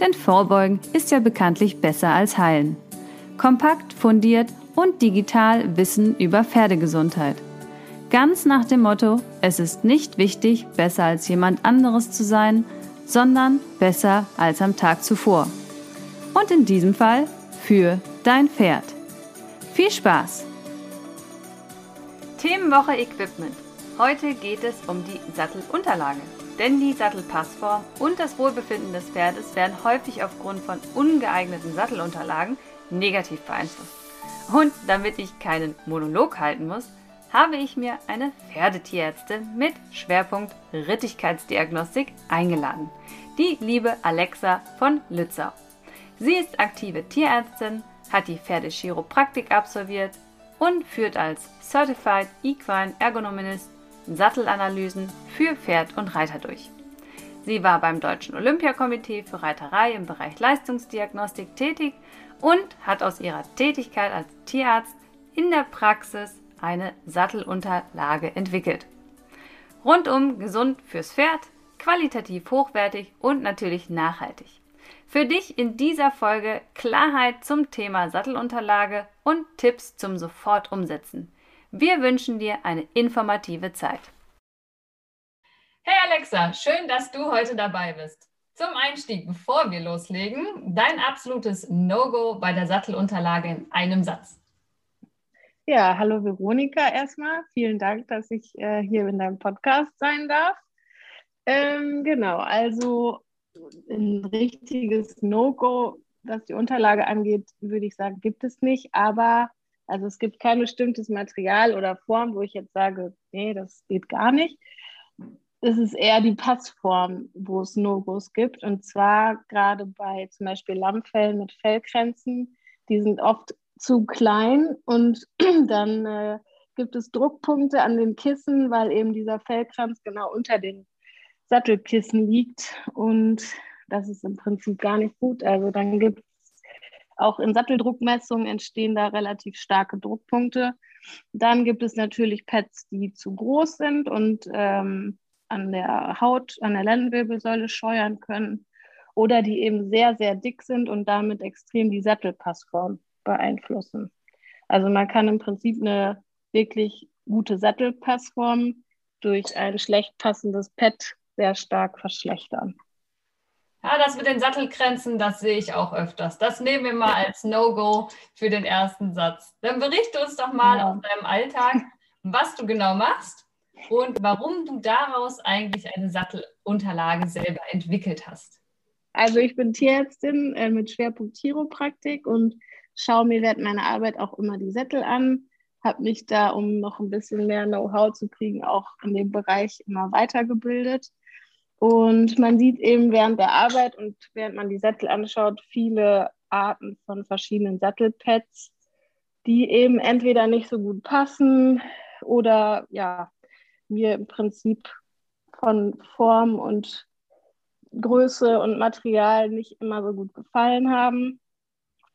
Denn Vorbeugen ist ja bekanntlich besser als Heilen. Kompakt, fundiert und digital Wissen über Pferdegesundheit. Ganz nach dem Motto, es ist nicht wichtig, besser als jemand anderes zu sein, sondern besser als am Tag zuvor. Und in diesem Fall für dein Pferd. Viel Spaß! Themenwoche Equipment. Heute geht es um die Sattelunterlage. Denn die Sattelpassform und das Wohlbefinden des Pferdes werden häufig aufgrund von ungeeigneten Sattelunterlagen negativ beeinflusst. Und damit ich keinen Monolog halten muss, habe ich mir eine Pferdetierärztin mit Schwerpunkt Rittigkeitsdiagnostik eingeladen. Die liebe Alexa von Lützau. Sie ist aktive Tierärztin, hat die Pferdechiropraktik absolviert und führt als Certified Equine Ergonomist Sattelanalysen für Pferd und Reiter durch. Sie war beim Deutschen Olympiakomitee für Reiterei im Bereich Leistungsdiagnostik tätig und hat aus ihrer Tätigkeit als Tierarzt in der Praxis eine Sattelunterlage entwickelt. Rundum gesund fürs Pferd, qualitativ hochwertig und natürlich nachhaltig. Für dich in dieser Folge Klarheit zum Thema Sattelunterlage und Tipps zum sofort umsetzen. Wir wünschen dir eine informative Zeit. Hey Alexa, schön, dass du heute dabei bist. Zum Einstieg, bevor wir loslegen, dein absolutes No-Go bei der Sattelunterlage in einem Satz. Ja, hallo Veronika erstmal. Vielen Dank, dass ich äh, hier in deinem Podcast sein darf. Ähm, genau, also ein richtiges No-Go, was die Unterlage angeht, würde ich sagen, gibt es nicht. Aber also es gibt kein bestimmtes Material oder Form, wo ich jetzt sage, nee, das geht gar nicht. Es ist eher die Passform, wo es No-Gos gibt. Und zwar gerade bei zum Beispiel Lammfellen mit Fellkränzen. Die sind oft zu klein und dann äh, gibt es Druckpunkte an den Kissen, weil eben dieser Fellkranz genau unter den Sattelkissen liegt und das ist im Prinzip gar nicht gut. Also dann gibt es auch in Satteldruckmessungen entstehen da relativ starke Druckpunkte. Dann gibt es natürlich Pads, die zu groß sind und ähm, an der Haut, an der Lendenwirbelsäule scheuern können oder die eben sehr, sehr dick sind und damit extrem die Sattelpassform beeinflussen. Also man kann im Prinzip eine wirklich gute Sattelpassform durch ein schlecht passendes Pad sehr stark verschlechtern. Ja, das mit den Sattelgrenzen, das sehe ich auch öfters. Das nehmen wir mal als No-Go für den ersten Satz. Dann berichte uns doch mal ja. aus deinem Alltag, was du genau machst und warum du daraus eigentlich eine Sattelunterlage selber entwickelt hast. Also ich bin Tierärztin äh, mit Schwerpunkt Chiropraktik und schaue mir während meiner Arbeit auch immer die Sättel an, habe mich da, um noch ein bisschen mehr Know-how zu kriegen, auch in dem Bereich immer weitergebildet. Und man sieht eben während der Arbeit und während man die Sättel anschaut, viele Arten von verschiedenen Sattelpads, die eben entweder nicht so gut passen oder ja, mir im Prinzip von Form und Größe und Material nicht immer so gut gefallen haben.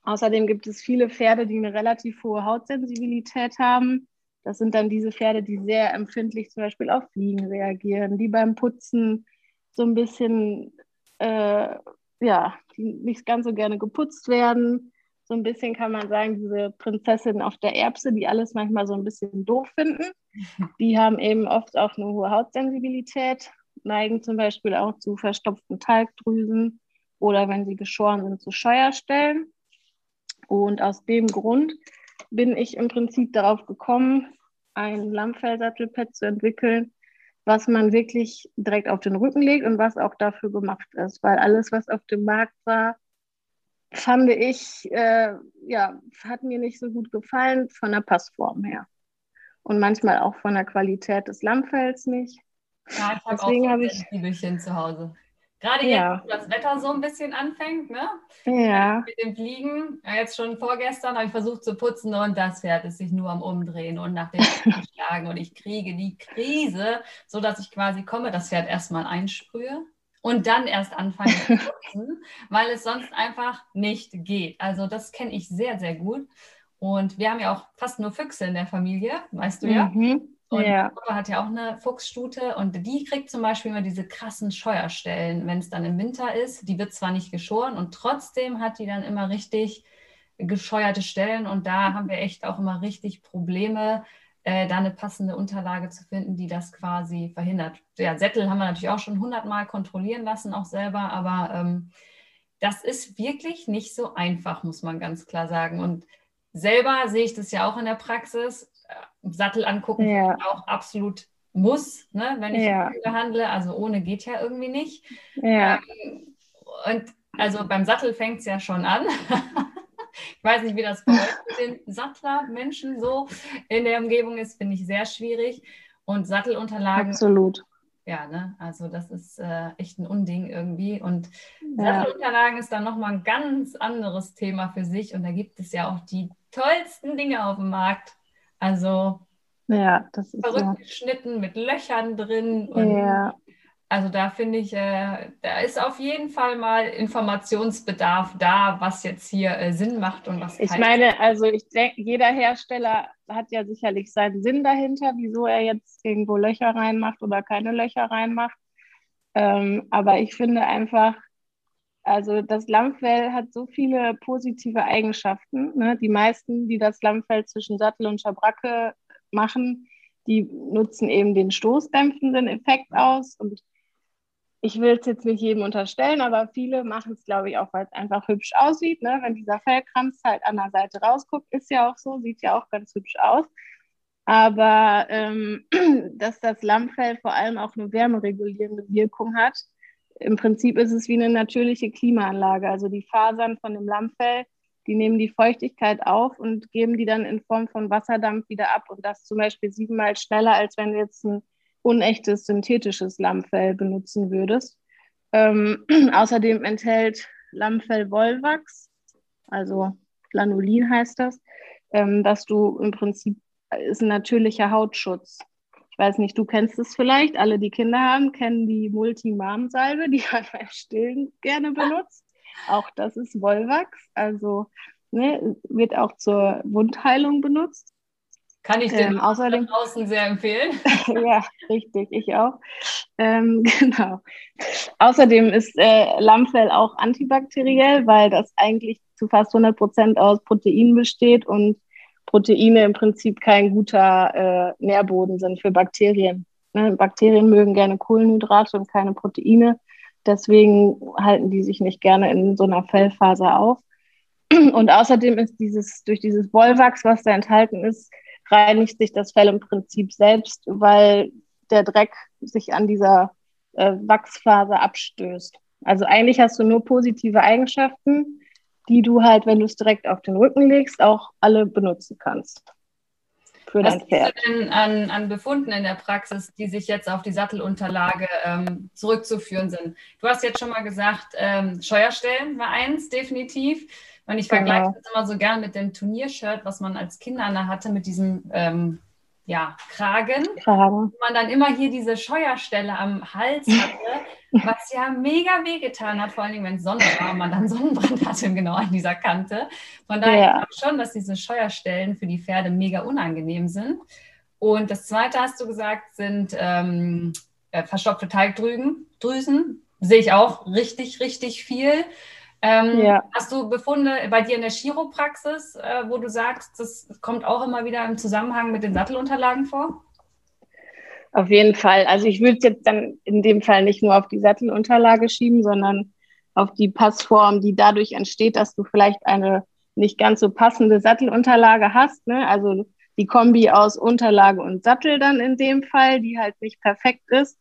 Außerdem gibt es viele Pferde, die eine relativ hohe Hautsensibilität haben. Das sind dann diese Pferde, die sehr empfindlich zum Beispiel auf Fliegen reagieren, die beim Putzen so ein bisschen, äh, ja, die nicht ganz so gerne geputzt werden. So ein bisschen kann man sagen, diese Prinzessin auf der Erbse, die alles manchmal so ein bisschen doof finden. Die haben eben oft auch eine hohe Hautsensibilität, neigen zum Beispiel auch zu verstopften Talgdrüsen oder wenn sie geschoren sind, zu Scheuerstellen. Und aus dem Grund bin ich im Prinzip darauf gekommen, ein Lammfellsattelpad zu entwickeln, was man wirklich direkt auf den Rücken legt und was auch dafür gemacht ist. Weil alles, was auf dem Markt war, fand ich, äh, ja, hat mir nicht so gut gefallen von der Passform her. Und manchmal auch von der Qualität des Lammfells nicht. Ja, ich habe auch so ein hab ich, zu Hause. Gerade ja. jetzt, wo das Wetter so ein bisschen anfängt, ne? Ja. Mit dem Fliegen. Ja, jetzt schon vorgestern habe ich versucht zu putzen und das Pferd ist sich nur am Umdrehen und nach dem Schlagen und ich kriege die Krise, sodass ich quasi komme, das Pferd erstmal einsprühe und dann erst anfange zu putzen, weil es sonst einfach nicht geht. Also das kenne ich sehr, sehr gut. Und wir haben ja auch fast nur Füchse in der Familie, weißt du ja. Mhm. Und ja. Papa hat ja auch eine Fuchsstute und die kriegt zum Beispiel immer diese krassen Scheuerstellen, wenn es dann im Winter ist. Die wird zwar nicht geschoren und trotzdem hat die dann immer richtig gescheuerte Stellen und da haben wir echt auch immer richtig Probleme, äh, da eine passende Unterlage zu finden, die das quasi verhindert. Ja, Sättel haben wir natürlich auch schon hundertmal kontrollieren lassen, auch selber, aber ähm, das ist wirklich nicht so einfach, muss man ganz klar sagen. Und selber sehe ich das ja auch in der Praxis. Sattel angucken ja. auch absolut muss, ne, wenn ich ja. handle. Also ohne geht ja irgendwie nicht. Ja. Ähm, und also beim Sattel fängt es ja schon an. ich weiß nicht, wie das bei euch mit den Sattlermenschen so in der Umgebung ist, finde ich sehr schwierig. Und Sattelunterlagen. Absolut. Ja, ne? also das ist äh, echt ein Unding irgendwie. Und ja. Sattelunterlagen ist dann nochmal ein ganz anderes Thema für sich. Und da gibt es ja auch die tollsten Dinge auf dem Markt. Also ja, das ist verrückt so. geschnitten mit Löchern drin. ja. Also da finde ich, äh, da ist auf jeden Fall mal Informationsbedarf da, was jetzt hier äh, Sinn macht und was Ich meine, also ich denke, jeder Hersteller hat ja sicherlich seinen Sinn dahinter, wieso er jetzt irgendwo Löcher reinmacht oder keine Löcher reinmacht. Ähm, aber ich finde einfach, also das Lammfell hat so viele positive Eigenschaften. Ne? Die meisten, die das Lammfell zwischen Sattel und Schabracke machen, die nutzen eben den stoßdämpfenden Effekt aus. Und ich will es jetzt nicht jedem unterstellen, aber viele machen es, glaube ich, auch, weil es einfach hübsch aussieht. Ne? Wenn dieser Fellkranz halt an der Seite rausguckt, ist ja auch so, sieht ja auch ganz hübsch aus. Aber ähm, dass das Lammfell vor allem auch eine wärmeregulierende Wirkung hat, im Prinzip ist es wie eine natürliche Klimaanlage. Also die Fasern von dem Lammfell, die nehmen die Feuchtigkeit auf und geben die dann in Form von Wasserdampf wieder ab. Und das zum Beispiel siebenmal schneller, als wenn du jetzt ein unechtes synthetisches Lammfell benutzen würdest. Ähm, außerdem enthält Lammfell Wollwachs, also Lanolin heißt das, ähm, dass du im Prinzip ist ein natürlicher Hautschutz ich weiß nicht, du kennst es vielleicht, alle, die Kinder haben, kennen die Multimarm-Salbe, die man beim Stillen gerne benutzt. Auch das ist Wollwachs, also ne, wird auch zur Wundheilung benutzt. Kann ich den ähm, außerdem draußen sehr empfehlen. ja, richtig, ich auch. Ähm, genau. Außerdem ist äh, Lammfell auch antibakteriell, weil das eigentlich zu fast 100 Prozent aus Proteinen besteht und Proteine im Prinzip kein guter äh, Nährboden sind für Bakterien. Ne? Bakterien mögen gerne Kohlenhydrate und keine Proteine. Deswegen halten die sich nicht gerne in so einer Fellfaser auf. Und außerdem ist dieses, durch dieses Wollwachs, was da enthalten ist, reinigt sich das Fell im Prinzip selbst, weil der Dreck sich an dieser äh, Wachsfaser abstößt. Also eigentlich hast du nur positive Eigenschaften die du halt, wenn du es direkt auf den Rücken legst, auch alle benutzen kannst. Für Was dein Pferd. du denn an, an Befunden in der Praxis, die sich jetzt auf die Sattelunterlage ähm, zurückzuführen sind? Du hast jetzt schon mal gesagt, ähm, Scheuerstellen war eins, definitiv. Und ich vergleiche genau. das immer so gern mit dem Turniershirt, was man als Kinder hatte, mit diesem ähm, ja, Kragen, Kragen. Wo man dann immer hier diese Scheuerstelle am Hals hatte, was ja mega wehgetan hat, vor allen Dingen, wenn es Sonne war und man dann Sonnenbrand hatte, genau an dieser Kante. Von daher ja. schon, dass diese Scheuerstellen für die Pferde mega unangenehm sind. Und das zweite, hast du gesagt, sind ähm, äh, verstopfte Teigdrüsen. Drüsen. Sehe ich auch richtig, richtig viel. Ähm, ja. Hast du Befunde bei dir in der Chiropraxis, äh, wo du sagst, das kommt auch immer wieder im Zusammenhang mit den Sattelunterlagen vor? Auf jeden Fall. Also ich würde es jetzt dann in dem Fall nicht nur auf die Sattelunterlage schieben, sondern auf die Passform, die dadurch entsteht, dass du vielleicht eine nicht ganz so passende Sattelunterlage hast. Ne? Also die Kombi aus Unterlage und Sattel dann in dem Fall, die halt nicht perfekt ist.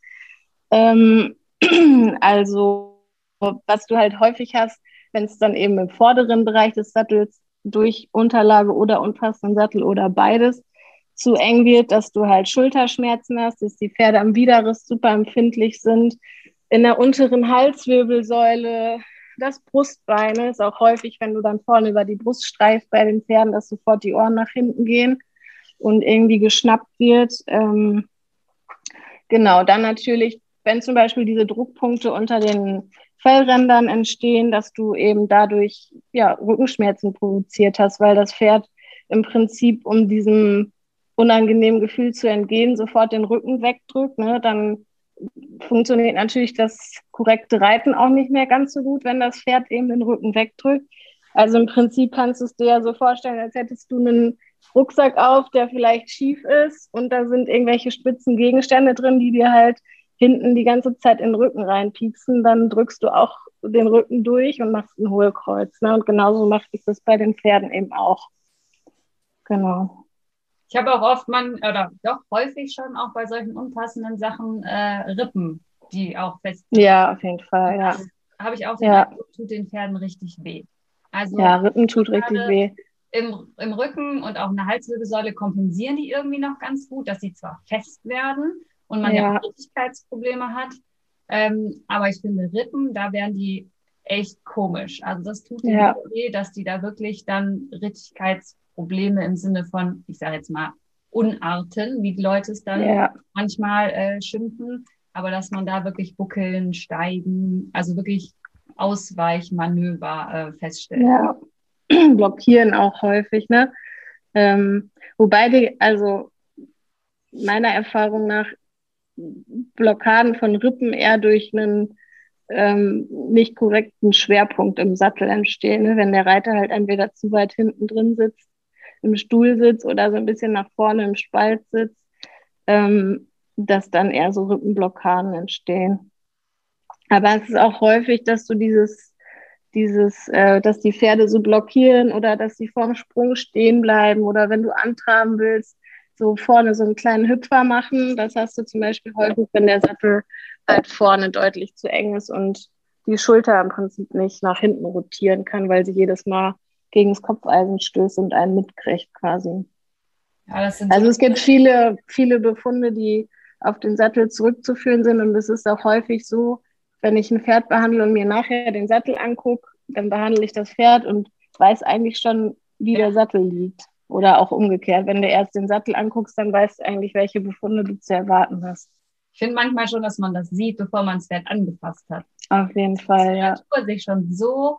Ähm, also was du halt häufig hast, wenn es dann eben im vorderen Bereich des Sattels durch Unterlage oder unpassenden Sattel oder beides zu eng wird, dass du halt Schulterschmerzen hast, dass die Pferde am Widerriss super empfindlich sind, in der unteren Halswirbelsäule, das Brustbein ist auch häufig, wenn du dann vorne über die Brust streifst bei den Pferden, dass sofort die Ohren nach hinten gehen und irgendwie geschnappt wird. Ähm, genau, dann natürlich, wenn zum Beispiel diese Druckpunkte unter den Fellrändern entstehen, dass du eben dadurch ja, Rückenschmerzen provoziert hast, weil das Pferd im Prinzip, um diesem unangenehmen Gefühl zu entgehen, sofort den Rücken wegdrückt, ne, dann funktioniert natürlich das korrekte Reiten auch nicht mehr ganz so gut, wenn das Pferd eben den Rücken wegdrückt. Also im Prinzip kannst du es dir ja so vorstellen, als hättest du einen Rucksack auf, der vielleicht schief ist und da sind irgendwelche spitzen Gegenstände drin, die dir halt hinten die ganze Zeit in den Rücken reinpieksen, dann drückst du auch den Rücken durch und machst ein Hohlkreuz. Ne? Und genauso macht ich das bei den Pferden eben auch. Genau. Ich habe auch oft man, oder doch häufig schon auch bei solchen unpassenden Sachen äh, Rippen, die auch fest sind. Ja, auf jeden Fall, ja. Habe ich auch ja. Tut den Pferden richtig weh. Also ja, Rippen tut richtig weh. Im, Im Rücken und auch in der Halswirbelsäule kompensieren die irgendwie noch ganz gut, dass sie zwar fest werden und man ja, ja Flüssigkeitsprobleme hat, ähm, aber ich finde Rippen, da werden die echt komisch. Also das tut ja. weh, dass die da wirklich dann Rittigkeitsprobleme Probleme im Sinne von, ich sage jetzt mal, Unarten, wie die Leute es dann ja. manchmal äh, schimpfen, aber dass man da wirklich buckeln, steigen, also wirklich Ausweichmanöver äh, feststellt. Ja, blockieren auch häufig, ne? Ähm, wobei die, also meiner Erfahrung nach, Blockaden von Rippen eher durch einen ähm, nicht korrekten Schwerpunkt im Sattel entstehen. Ne? Wenn der Reiter halt entweder zu weit hinten drin sitzt im Stuhl sitzt oder so ein bisschen nach vorne im Spalt sitzt, ähm, dass dann eher so Rückenblockaden entstehen. Aber es ist auch häufig, dass du dieses, dieses, äh, dass die Pferde so blockieren oder dass sie vorm Sprung stehen bleiben oder wenn du antraben willst, so vorne so einen kleinen Hüpfer machen. Das hast du zum Beispiel häufig, wenn der Sattel halt vorne deutlich zu eng ist und die Schulter im Prinzip nicht nach hinten rotieren kann, weil sie jedes Mal gegen das Kopfeisen stößt und einen mitkriegt quasi. Ja, also es gibt viele, viele Befunde, die auf den Sattel zurückzuführen sind und es ist auch häufig so, wenn ich ein Pferd behandle und mir nachher den Sattel angucke, dann behandle ich das Pferd und weiß eigentlich schon, wie ja. der Sattel liegt. Oder auch umgekehrt, wenn du erst den Sattel anguckst, dann weißt du eigentlich, welche Befunde du zu erwarten hast. Ich finde manchmal schon, dass man das sieht, bevor man das Pferd angefasst hat. Auf jeden Fall, ja. Die Natur sich schon so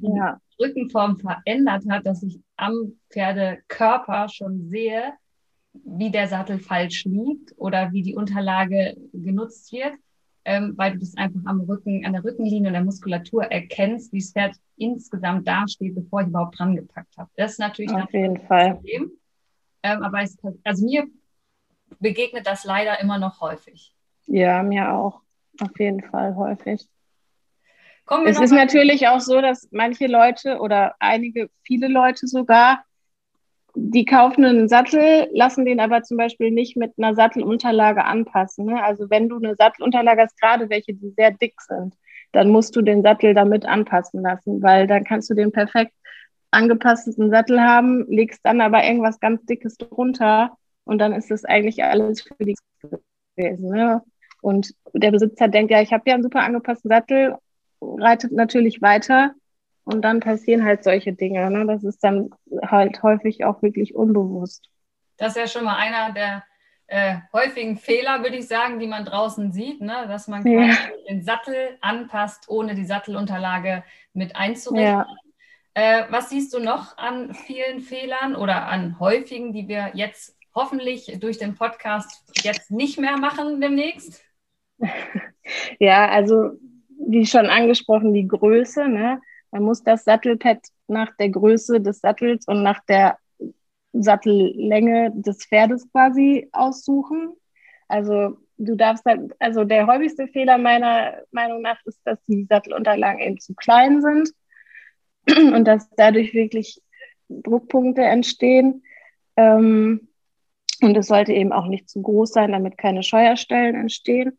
ja. Rückenform verändert hat, dass ich am Pferdekörper schon sehe, wie der Sattel falsch liegt oder wie die Unterlage genutzt wird, ähm, weil du das einfach am Rücken, an der Rückenlinie und der Muskulatur erkennst, wie das Pferd insgesamt dasteht, bevor ich überhaupt dran gepackt habe. Das ist natürlich auf jeden Fall. Problem. Ähm, aber es, also mir begegnet das leider immer noch häufig. Ja, mir auch. Auf jeden Fall häufig es ist natürlich auch so, dass manche Leute oder einige, viele Leute sogar, die kaufen einen Sattel, lassen den aber zum Beispiel nicht mit einer Sattelunterlage anpassen. Ne? Also wenn du eine Sattelunterlage hast, gerade welche, die sehr dick sind, dann musst du den Sattel damit anpassen lassen, weil dann kannst du den perfekt angepassten Sattel haben, legst dann aber irgendwas ganz Dickes drunter und dann ist das eigentlich alles für die gewesen. Ne? Und der Besitzer denkt, ja, ich habe ja einen super angepassten Sattel reitet natürlich weiter und dann passieren halt solche Dinge. Ne? Das ist dann halt häufig auch wirklich unbewusst. Das ist ja schon mal einer der äh, häufigen Fehler, würde ich sagen, die man draußen sieht, ne? dass man ja. den Sattel anpasst, ohne die Sattelunterlage mit einzurichten. Ja. Äh, was siehst du noch an vielen Fehlern oder an häufigen, die wir jetzt hoffentlich durch den Podcast jetzt nicht mehr machen demnächst? Ja, also wie schon angesprochen, die Größe. Ne? Man muss das Sattelpad nach der Größe des Sattels und nach der Sattellänge des Pferdes quasi aussuchen. Also du darfst halt, also der häufigste Fehler meiner Meinung nach ist, dass die Sattelunterlagen eben zu klein sind und dass dadurch wirklich Druckpunkte entstehen. Ähm, und es sollte eben auch nicht zu groß sein, damit keine Scheuerstellen entstehen.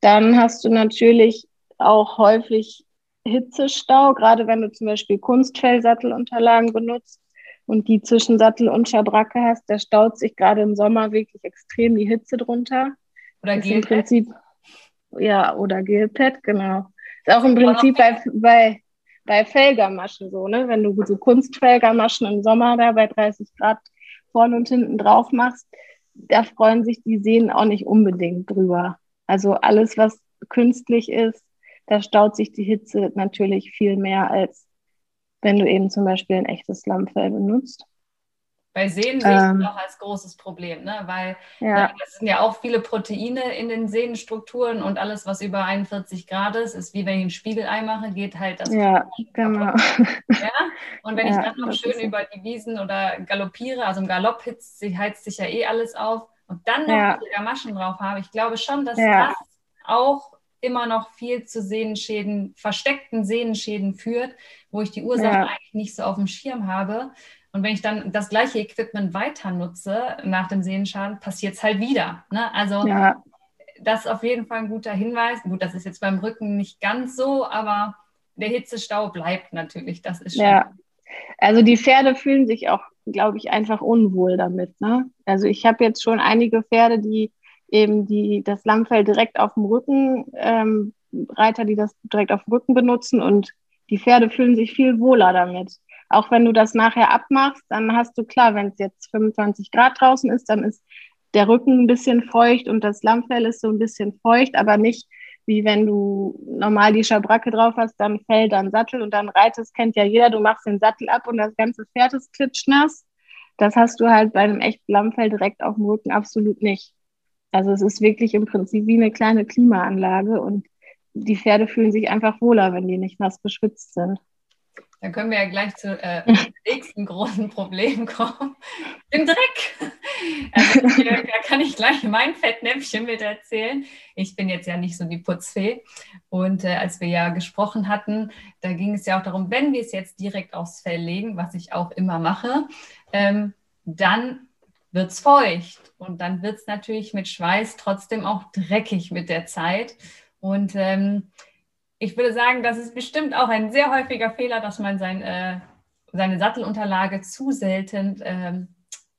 Dann hast du natürlich auch häufig Hitzestau, gerade wenn du zum Beispiel Kunstfellsattelunterlagen benutzt und die zwischen Sattel und Schabracke hast, da staut sich gerade im Sommer wirklich extrem die Hitze drunter. Oder Gelfett? Im Prinzip Ja, oder Gelpad, genau. Ist auch im Prinzip bei, bei, bei Felgermaschen so, ne? Wenn du so Kunstfelgermaschen im Sommer da bei 30 Grad vorne und hinten drauf machst, da freuen sich die Seen auch nicht unbedingt drüber. Also alles, was künstlich ist, da staut sich die Hitze natürlich viel mehr, als wenn du eben zum Beispiel ein echtes Lammfell benutzt. Bei Sehnen sehe ich ähm, auch als großes Problem, ne? weil ja. ne, das sind ja auch viele Proteine in den Sehnenstrukturen und alles, was über 41 Grad ist, ist wie wenn ich ein Spiegelei mache, geht halt das. Ja, genau. Ja? Und wenn ja, ich dann noch schön über die Wiesen oder galoppiere, also im Galopp hitzt, heizt sich ja eh alles auf und dann noch ja. die Gamaschen drauf habe, ich glaube schon, dass das auch immer noch viel zu Sehnenschäden, versteckten Sehnenschäden führt, wo ich die Ursache eigentlich nicht so auf dem Schirm habe. Und wenn ich dann das gleiche Equipment weiter nutze nach dem Sehnenschaden, passiert es halt wieder. Ne? Also ja. das ist auf jeden Fall ein guter Hinweis. Gut, das ist jetzt beim Rücken nicht ganz so, aber der Hitzestau bleibt natürlich. Das ist schon. Ja. Also die Pferde fühlen sich auch, glaube ich, einfach unwohl damit. Ne? Also ich habe jetzt schon einige Pferde, die eben die, das Lammfell direkt auf dem Rücken, ähm, Reiter, die das direkt auf dem Rücken benutzen und die Pferde fühlen sich viel wohler damit auch wenn du das nachher abmachst, dann hast du klar, wenn es jetzt 25 Grad draußen ist, dann ist der Rücken ein bisschen feucht und das Lammfell ist so ein bisschen feucht, aber nicht wie wenn du normal die Schabracke drauf hast, dann Fell, dann Sattel und dann reitest, kennt ja jeder, du machst den Sattel ab und das ganze Pferd ist klitschnass. Das hast du halt bei einem echten Lammfell direkt auf dem Rücken absolut nicht. Also es ist wirklich im Prinzip wie eine kleine Klimaanlage und die Pferde fühlen sich einfach wohler, wenn die nicht nass beschwitzt sind. Dann können wir ja gleich zum äh, nächsten großen Problem kommen. Den Dreck. Also da kann ich gleich mein Fettnäpfchen mit erzählen. Ich bin jetzt ja nicht so die Putzfee. Und äh, als wir ja gesprochen hatten, da ging es ja auch darum, wenn wir es jetzt direkt aufs Fell legen, was ich auch immer mache, ähm, dann wird es feucht. Und dann wird es natürlich mit Schweiß trotzdem auch dreckig mit der Zeit. Und ähm, ich würde sagen, das ist bestimmt auch ein sehr häufiger Fehler, dass man sein, äh, seine Sattelunterlage zu selten ähm,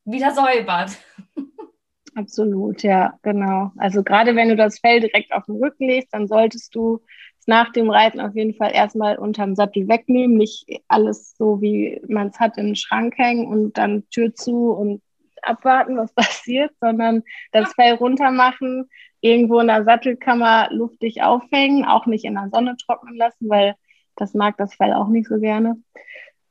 wieder säubert. Absolut, ja, genau. Also gerade wenn du das Fell direkt auf den Rücken legst, dann solltest du es nach dem Reiten auf jeden Fall erstmal unterm Sattel wegnehmen, nicht alles so, wie man es hat, in den Schrank hängen und dann Tür zu und abwarten, was passiert, sondern das Fell runter machen, irgendwo in der Sattelkammer luftig aufhängen, auch nicht in der Sonne trocknen lassen, weil das mag das Fell auch nicht so gerne.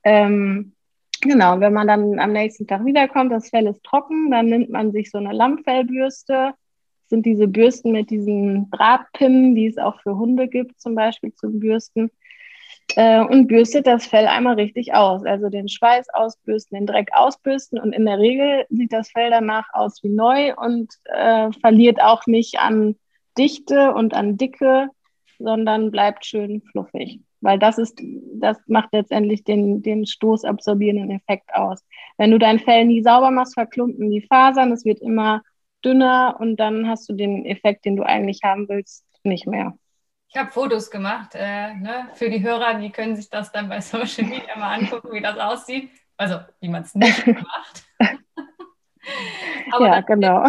Ähm, genau, wenn man dann am nächsten Tag wiederkommt, das Fell ist trocken, dann nimmt man sich so eine Lammfellbürste. Das sind diese Bürsten mit diesen Drahtpinnen, die es auch für Hunde gibt, zum Beispiel zum Bürsten äh, und bürstet das Fell einmal richtig aus. Also den Schweiß ausbürsten, den Dreck ausbürsten und in der Regel sieht das Fell danach aus wie neu und äh, verliert auch nicht an Dichte und an Dicke, sondern bleibt schön fluffig. Weil das ist, das macht letztendlich den, den stoßabsorbierenden Effekt aus. Wenn du dein Fell nie sauber machst, verklumpen die Fasern, es wird immer dünner und dann hast du den Effekt, den du eigentlich haben willst, nicht mehr. Ich habe Fotos gemacht äh, ne, für die Hörer, die können sich das dann bei Social Media mal angucken, wie das aussieht. Also, wie man es nicht macht. Aber ja, genau.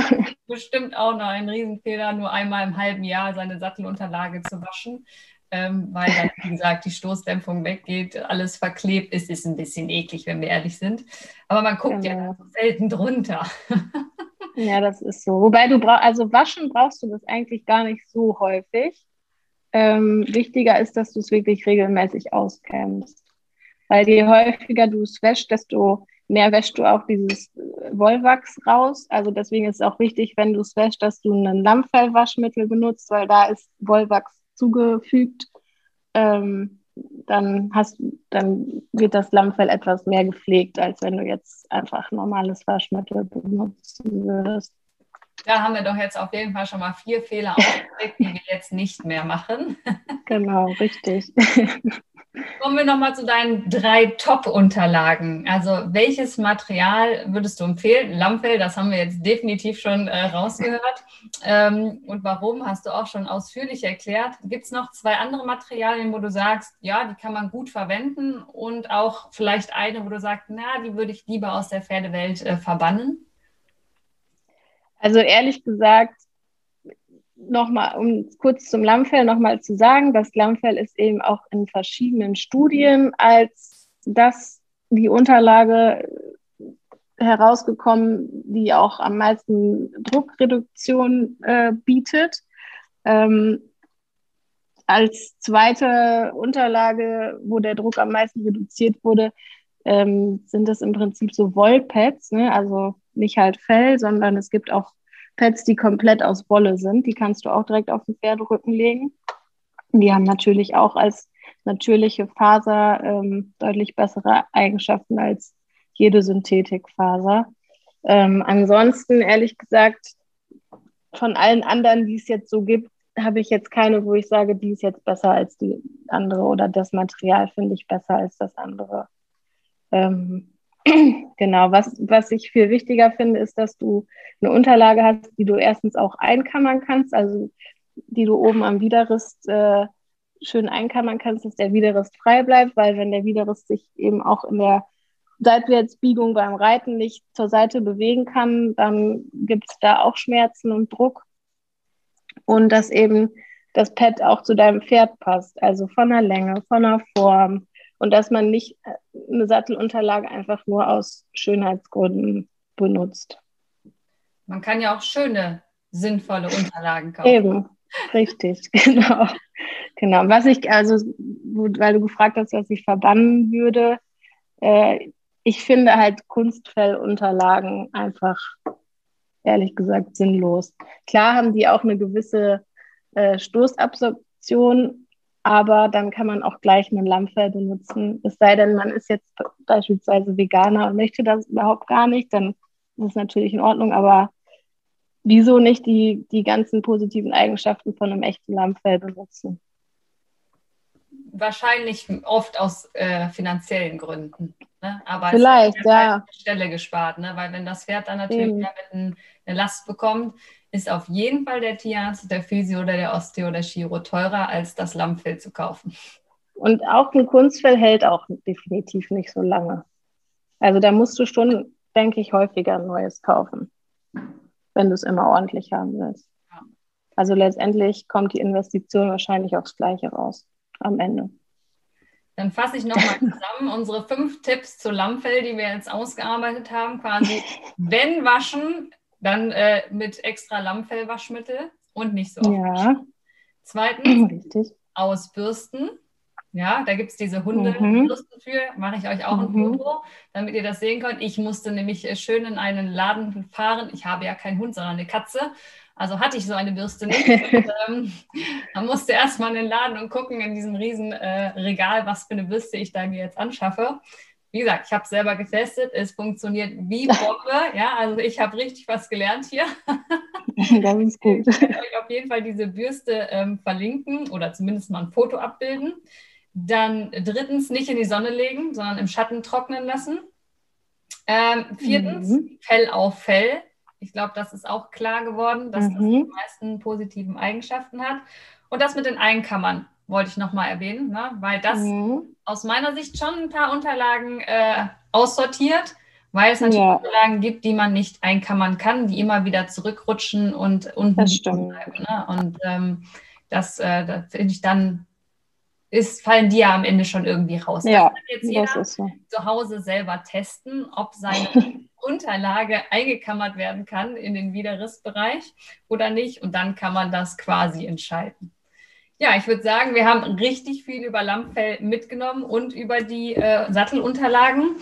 bestimmt auch noch ein Riesenfehler, nur einmal im halben Jahr seine Sattelunterlage zu waschen, ähm, weil dann, wie gesagt, die Stoßdämpfung weggeht, alles verklebt ist, ist ein bisschen eklig, wenn wir ehrlich sind. Aber man guckt genau. ja selten drunter. ja, das ist so. Wobei du brauchst, also waschen brauchst du das eigentlich gar nicht so häufig. Ähm, wichtiger ist, dass du es wirklich regelmäßig auskennst. Weil je häufiger du es wäschst, desto mehr wäschst du auch dieses Wollwachs raus. Also deswegen ist es auch wichtig, wenn du es wäschst, dass du ein Lammfellwaschmittel benutzt, weil da ist Wollwachs zugefügt. Ähm, dann, hast, dann wird das Lammfell etwas mehr gepflegt, als wenn du jetzt einfach normales Waschmittel benutzen würdest. Da haben wir doch jetzt auf jeden Fall schon mal vier Fehler aufgedeckt, die wir jetzt nicht mehr machen. Genau, richtig. Kommen wir nochmal zu deinen drei Top-Unterlagen. Also welches Material würdest du empfehlen? Lammfell, das haben wir jetzt definitiv schon äh, rausgehört. Ähm, und warum, hast du auch schon ausführlich erklärt. Gibt es noch zwei andere Materialien, wo du sagst, ja, die kann man gut verwenden und auch vielleicht eine, wo du sagst, na, die würde ich lieber aus der Pferdewelt äh, verbannen? Also ehrlich gesagt, nochmal, um kurz zum Lammfell nochmal zu sagen, das Lammfell ist eben auch in verschiedenen Studien als das die Unterlage herausgekommen, die auch am meisten Druckreduktion äh, bietet. Ähm, als zweite Unterlage, wo der Druck am meisten reduziert wurde, ähm, sind es im Prinzip so Wollpads, ne? also nicht halt Fell, sondern es gibt auch Pads, die komplett aus Wolle sind. Die kannst du auch direkt auf den Pferderücken legen. Die haben natürlich auch als natürliche Faser ähm, deutlich bessere Eigenschaften als jede Synthetikfaser. Ähm, ansonsten, ehrlich gesagt, von allen anderen, die es jetzt so gibt, habe ich jetzt keine, wo ich sage, die ist jetzt besser als die andere oder das Material finde ich besser als das andere. Ähm, genau, was, was ich viel wichtiger finde, ist, dass du eine Unterlage hast, die du erstens auch einkammern kannst, also die du oben am Widerrist äh, schön einkammern kannst, dass der Widerrist frei bleibt, weil wenn der Widerrist sich eben auch in der Seitwärtsbiegung beim Reiten nicht zur Seite bewegen kann, dann gibt es da auch Schmerzen und Druck. Und dass eben das Pad auch zu deinem Pferd passt, also von der Länge, von der Form, und dass man nicht äh, eine Sattelunterlage einfach nur aus Schönheitsgründen benutzt. Man kann ja auch schöne, sinnvolle Unterlagen kaufen. Eben, richtig, genau. Genau. Was ich, also, weil du gefragt hast, was ich verbannen würde, äh, ich finde halt Kunstfellunterlagen einfach, ehrlich gesagt, sinnlos. Klar haben die auch eine gewisse äh, Stoßabsorption, aber dann kann man auch gleich einen Lammfell benutzen. Es sei denn, man ist jetzt beispielsweise Veganer und möchte das überhaupt gar nicht, dann ist es natürlich in Ordnung, aber wieso nicht die, die ganzen positiven Eigenschaften von einem echten Lammfell benutzen? Wahrscheinlich oft aus äh, finanziellen Gründen. Ne? Aber Vielleicht, es ja. Stelle gespart, ne? weil wenn das Pferd dann natürlich eine Last bekommt, ist auf jeden Fall der Tierarzt, der Physio oder der Osteo oder Chiro teurer, als das Lammfell zu kaufen. Und auch ein Kunstfell hält auch definitiv nicht so lange. Also da musst du schon, denke ich, häufiger ein neues kaufen, wenn du es immer ordentlich haben willst. Also letztendlich kommt die Investition wahrscheinlich aufs Gleiche raus am Ende. Dann fasse ich nochmal zusammen unsere fünf Tipps zu Lammfell, die wir jetzt ausgearbeitet haben. Quasi, wenn waschen, dann äh, mit extra Lammfellwaschmittel und nicht so oft. Ja. Zweitens, Richtig. ausbürsten. Ja, da gibt es diese Hundebürsten mhm. für. Mache ich euch auch ein mhm. Foto, damit ihr das sehen könnt. Ich musste nämlich äh, schön in einen Laden fahren. Ich habe ja keinen Hund, sondern eine Katze. Also hatte ich so eine Bürste nicht. Und, ähm, man musste erstmal in den Laden und gucken in diesem riesen äh, Regal, was für eine Bürste ich da mir jetzt anschaffe wie gesagt, ich habe es selber getestet, es funktioniert wie Bombe. Ja, also ich habe richtig was gelernt hier. Das ist gut. Ich werde euch auf jeden Fall diese Bürste ähm, verlinken oder zumindest mal ein Foto abbilden. Dann drittens nicht in die Sonne legen, sondern im Schatten trocknen lassen. Ähm, viertens, mhm. Fell auf Fell. Ich glaube, das ist auch klar geworden, dass mhm. das die meisten positiven Eigenschaften hat. Und das mit den Einkammern wollte ich nochmal erwähnen, ne? weil das mhm. aus meiner Sicht schon ein paar Unterlagen äh, aussortiert, weil es natürlich ja. Unterlagen gibt, die man nicht einkammern kann, die immer wieder zurückrutschen und unten bleiben. Ne? Und ähm, das, äh, das finde ich dann, ist, fallen die ja am Ende schon irgendwie raus. Ja, das kann jetzt jeder so. zu Hause selber testen, ob seine Unterlage eingekammert werden kann in den Widerrissbereich oder nicht. Und dann kann man das quasi entscheiden. Ja, ich würde sagen, wir haben richtig viel über Lammfell mitgenommen und über die äh, Sattelunterlagen.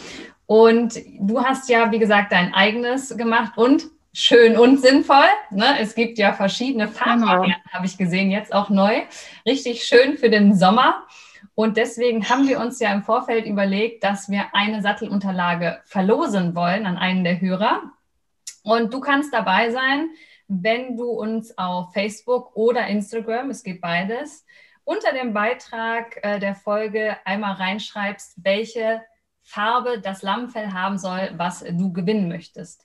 Und du hast ja, wie gesagt, dein eigenes gemacht und schön und sinnvoll. Ne? Es gibt ja verschiedene Farbvarianten, genau. habe ich gesehen, jetzt auch neu. Richtig schön für den Sommer. Und deswegen haben wir uns ja im Vorfeld überlegt, dass wir eine Sattelunterlage verlosen wollen an einen der Hörer. Und du kannst dabei sein wenn du uns auf Facebook oder Instagram, es geht beides, unter dem Beitrag äh, der Folge einmal reinschreibst, welche Farbe das Lammfell haben soll, was du gewinnen möchtest.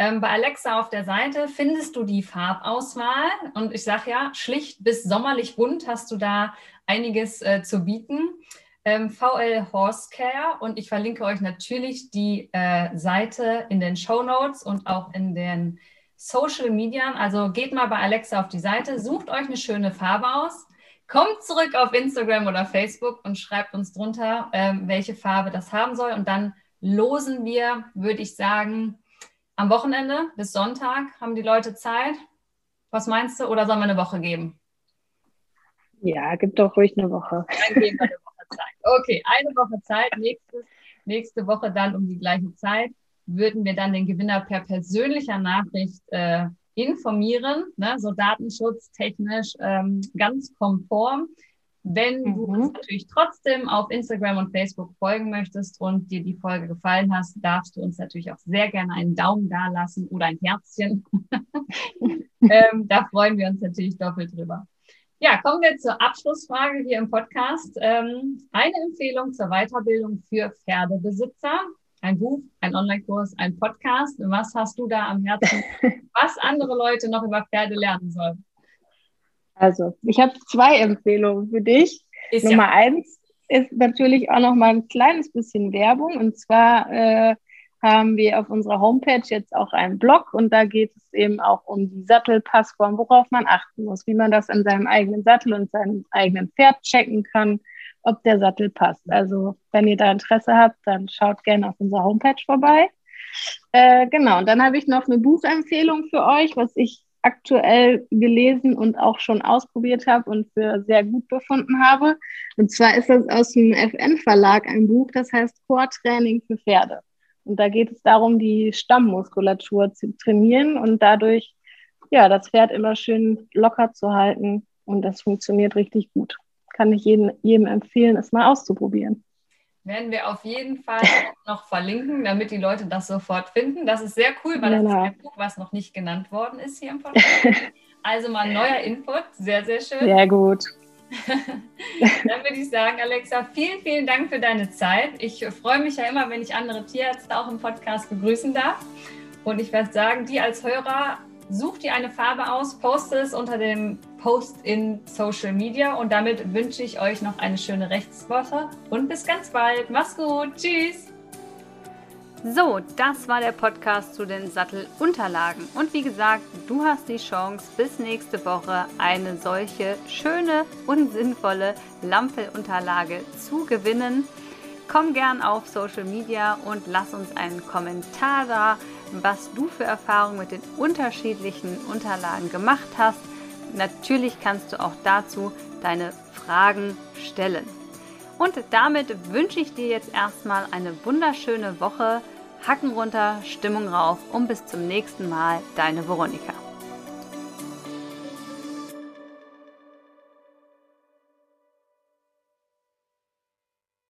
Ähm, bei Alexa auf der Seite findest du die Farbauswahl und ich sage ja, schlicht bis sommerlich bunt hast du da einiges äh, zu bieten. Ähm, VL Horse Care und ich verlinke euch natürlich die äh, Seite in den Show Notes und auch in den Social Media. Also geht mal bei Alexa auf die Seite, sucht euch eine schöne Farbe aus, kommt zurück auf Instagram oder Facebook und schreibt uns drunter, ähm, welche Farbe das haben soll. Und dann losen wir, würde ich sagen, am Wochenende bis Sonntag haben die Leute Zeit. Was meinst du? Oder sollen wir eine Woche geben? Ja, gibt doch ruhig eine Woche. Dann geben wir eine Woche Zeit. Okay, eine Woche Zeit. Nächstes, nächste Woche dann um die gleiche Zeit würden wir dann den Gewinner per persönlicher Nachricht äh, informieren, ne, so datenschutztechnisch ähm, ganz konform. Wenn mhm. du uns natürlich trotzdem auf Instagram und Facebook folgen möchtest und dir die Folge gefallen hast, darfst du uns natürlich auch sehr gerne einen Daumen da lassen oder ein Herzchen. ähm, da freuen wir uns natürlich doppelt drüber. Ja, kommen wir zur Abschlussfrage hier im Podcast. Ähm, eine Empfehlung zur Weiterbildung für Pferdebesitzer. Ein Buch, ein Online-Kurs, ein Podcast. Was hast du da am Herzen, was andere Leute noch über Pferde lernen sollen? Also, ich habe zwei Empfehlungen für dich. Ist Nummer ja. eins ist natürlich auch noch mal ein kleines bisschen Werbung. Und zwar äh, haben wir auf unserer Homepage jetzt auch einen Blog und da geht es eben auch um die Sattelpassform, worauf man achten muss, wie man das an seinem eigenen Sattel und seinem eigenen Pferd checken kann, ob der Sattel passt. Also wenn ihr da Interesse habt, dann schaut gerne auf unserer Homepage vorbei. Äh, genau, und dann habe ich noch eine Buchempfehlung für euch, was ich aktuell gelesen und auch schon ausprobiert habe und für sehr gut befunden habe. Und zwar ist das aus dem FN-Verlag ein Buch, das heißt Core-Training für Pferde. Und da geht es darum, die Stammmuskulatur zu trainieren und dadurch ja, das Pferd immer schön locker zu halten. Und das funktioniert richtig gut. Kann ich jedem, jedem empfehlen, es mal auszuprobieren. Werden wir auf jeden Fall noch verlinken, damit die Leute das sofort finden. Das ist sehr cool, weil das ist ein Buch, was noch nicht genannt worden ist hier im Podcast. Also mal neuer Input, sehr, sehr schön. Sehr gut. Dann würde ich sagen, Alexa, vielen, vielen Dank für deine Zeit. Ich freue mich ja immer, wenn ich andere Tierärzte auch im Podcast begrüßen darf. Und ich werde sagen, die als Hörer, such dir eine Farbe aus, poste es unter dem Post in Social Media. Und damit wünsche ich euch noch eine schöne Rechtswoche und bis ganz bald. Mach's gut. Tschüss. So, das war der Podcast zu den Sattelunterlagen. Und wie gesagt, du hast die Chance, bis nächste Woche eine solche schöne und sinnvolle Lampelunterlage zu gewinnen. Komm gern auf Social Media und lass uns einen Kommentar da, was du für Erfahrungen mit den unterschiedlichen Unterlagen gemacht hast. Natürlich kannst du auch dazu deine Fragen stellen. Und damit wünsche ich dir jetzt erstmal eine wunderschöne Woche. Hacken runter, Stimmung rauf und bis zum nächsten Mal, deine Veronika.